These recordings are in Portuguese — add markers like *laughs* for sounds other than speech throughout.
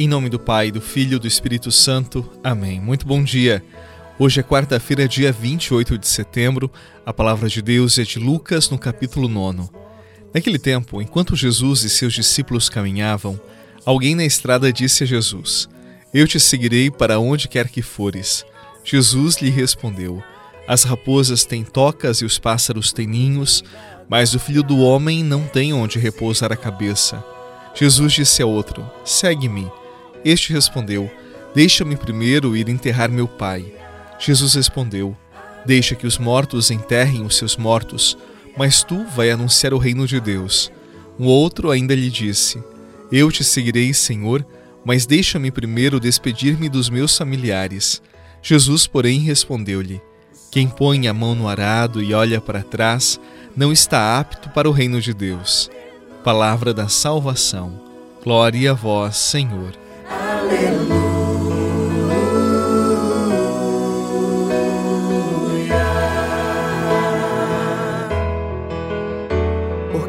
Em nome do Pai, do Filho e do Espírito Santo. Amém. Muito bom dia. Hoje é quarta-feira, dia 28 de setembro. A palavra de Deus é de Lucas, no capítulo 9. Naquele tempo, enquanto Jesus e seus discípulos caminhavam, alguém na estrada disse a Jesus: Eu te seguirei para onde quer que fores. Jesus lhe respondeu: As raposas têm tocas e os pássaros têm ninhos, mas o filho do homem não tem onde repousar a cabeça. Jesus disse a outro: Segue-me. Este respondeu: Deixa-me primeiro ir enterrar meu pai. Jesus respondeu: Deixa que os mortos enterrem os seus mortos, mas tu vai anunciar o reino de Deus. Um outro ainda lhe disse: Eu te seguirei, Senhor, mas deixa-me primeiro despedir-me dos meus familiares. Jesus, porém, respondeu-lhe: Quem põe a mão no arado e olha para trás não está apto para o reino de Deus. Palavra da salvação. Glória a vós, Senhor.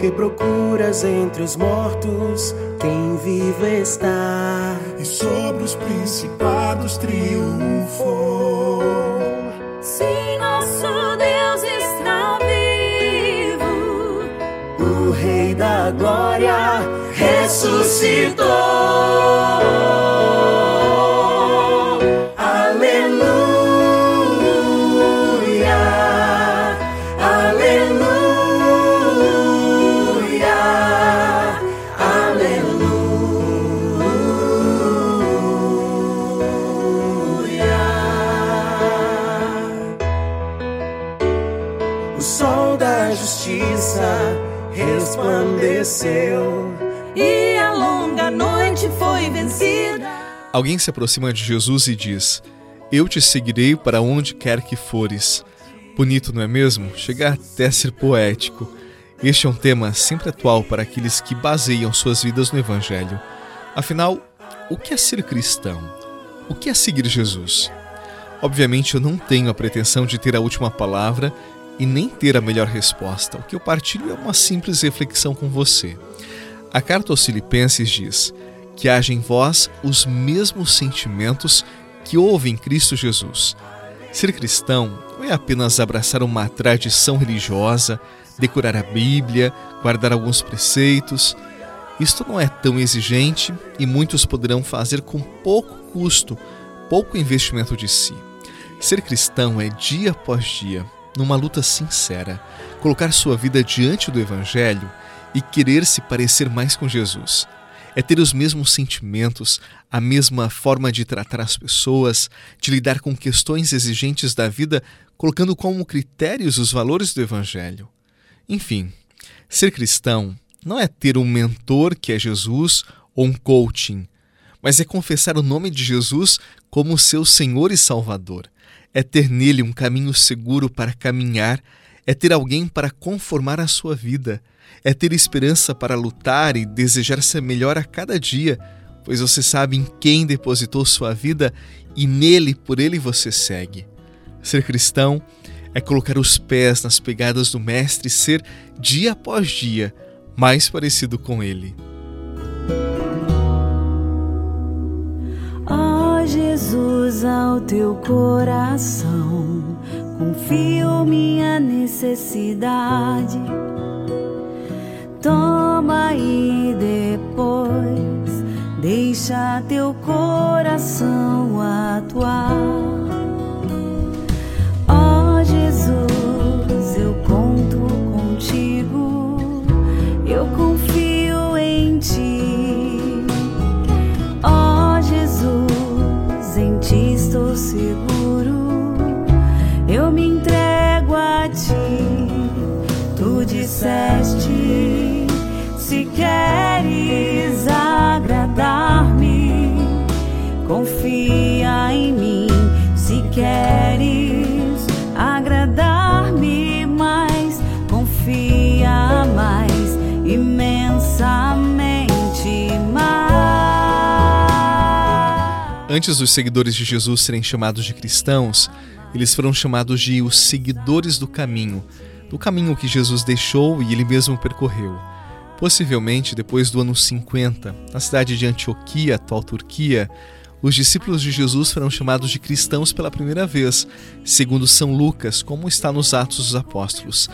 Porque procuras entre os mortos quem vive está e sobre os principados triunfou. Sim, nosso Deus está vivo. O Rei da Glória ressuscitou. O sol da justiça resplandeceu e a longa noite foi vencida. Alguém se aproxima de Jesus e diz: Eu te seguirei para onde quer que fores. Bonito, não é mesmo? Chega até ser poético. Este é um tema sempre atual para aqueles que baseiam suas vidas no Evangelho. Afinal, o que é ser cristão? O que é seguir Jesus? Obviamente, eu não tenho a pretensão de ter a última palavra e nem ter a melhor resposta. O que eu partilho é uma simples reflexão com você. A carta aos Filipenses diz que haja em vós os mesmos sentimentos que houve em Cristo Jesus. Ser cristão não é apenas abraçar uma tradição religiosa, decorar a Bíblia, guardar alguns preceitos. Isto não é tão exigente e muitos poderão fazer com pouco custo, pouco investimento de si. Ser cristão é dia após dia numa luta sincera, colocar sua vida diante do Evangelho e querer se parecer mais com Jesus. É ter os mesmos sentimentos, a mesma forma de tratar as pessoas, de lidar com questões exigentes da vida, colocando como critérios os valores do Evangelho. Enfim, ser cristão não é ter um mentor que é Jesus ou um coaching, mas é confessar o nome de Jesus como seu Senhor e Salvador é ter nele um caminho seguro para caminhar, é ter alguém para conformar a sua vida, é ter esperança para lutar e desejar ser melhor a cada dia, pois você sabe em quem depositou sua vida e nele, por ele você segue. Ser cristão é colocar os pés nas pegadas do Mestre e ser, dia após dia, mais parecido com ele. Jesus ao teu coração, confio minha necessidade. Toma e depois deixa teu coração atuar. Imensamente mais. Antes dos seguidores de Jesus serem chamados de cristãos, eles foram chamados de os seguidores do caminho do caminho que Jesus deixou e ele mesmo percorreu. Possivelmente depois do ano 50, na cidade de Antioquia, atual Turquia, os discípulos de Jesus foram chamados de cristãos pela primeira vez, segundo São Lucas, como está nos Atos dos Apóstolos.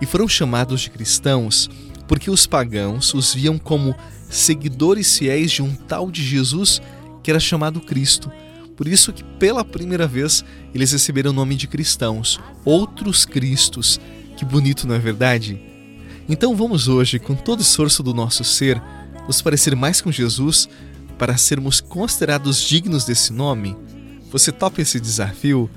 E foram chamados de cristãos porque os pagãos os viam como seguidores fiéis de um tal de Jesus que era chamado Cristo. Por isso que pela primeira vez eles receberam o nome de cristãos, outros cristos. Que bonito, não é verdade? Então vamos hoje, com todo o esforço do nosso ser, nos parecer mais com Jesus para sermos considerados dignos desse nome? Você topa esse desafio?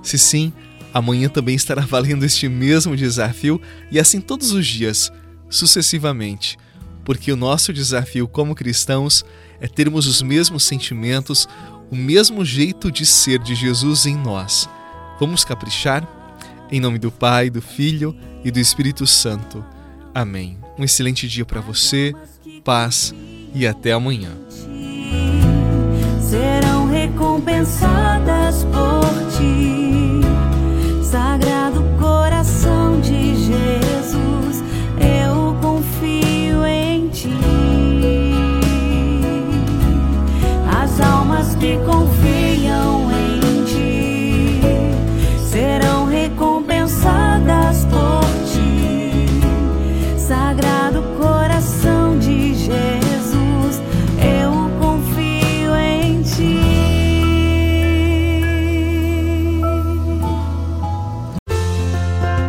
Se sim, amanhã também estará *laughs* valendo este mesmo desafio e assim todos os dias, sucessivamente, porque o nosso desafio como cristãos é termos os mesmos sentimentos, o mesmo jeito de ser de Jesus em nós. Vamos caprichar? Em nome do Pai, do Filho e do Espírito Santo. Amém. Um excelente dia para você, paz e até amanhã. Serão recompensadas por ti,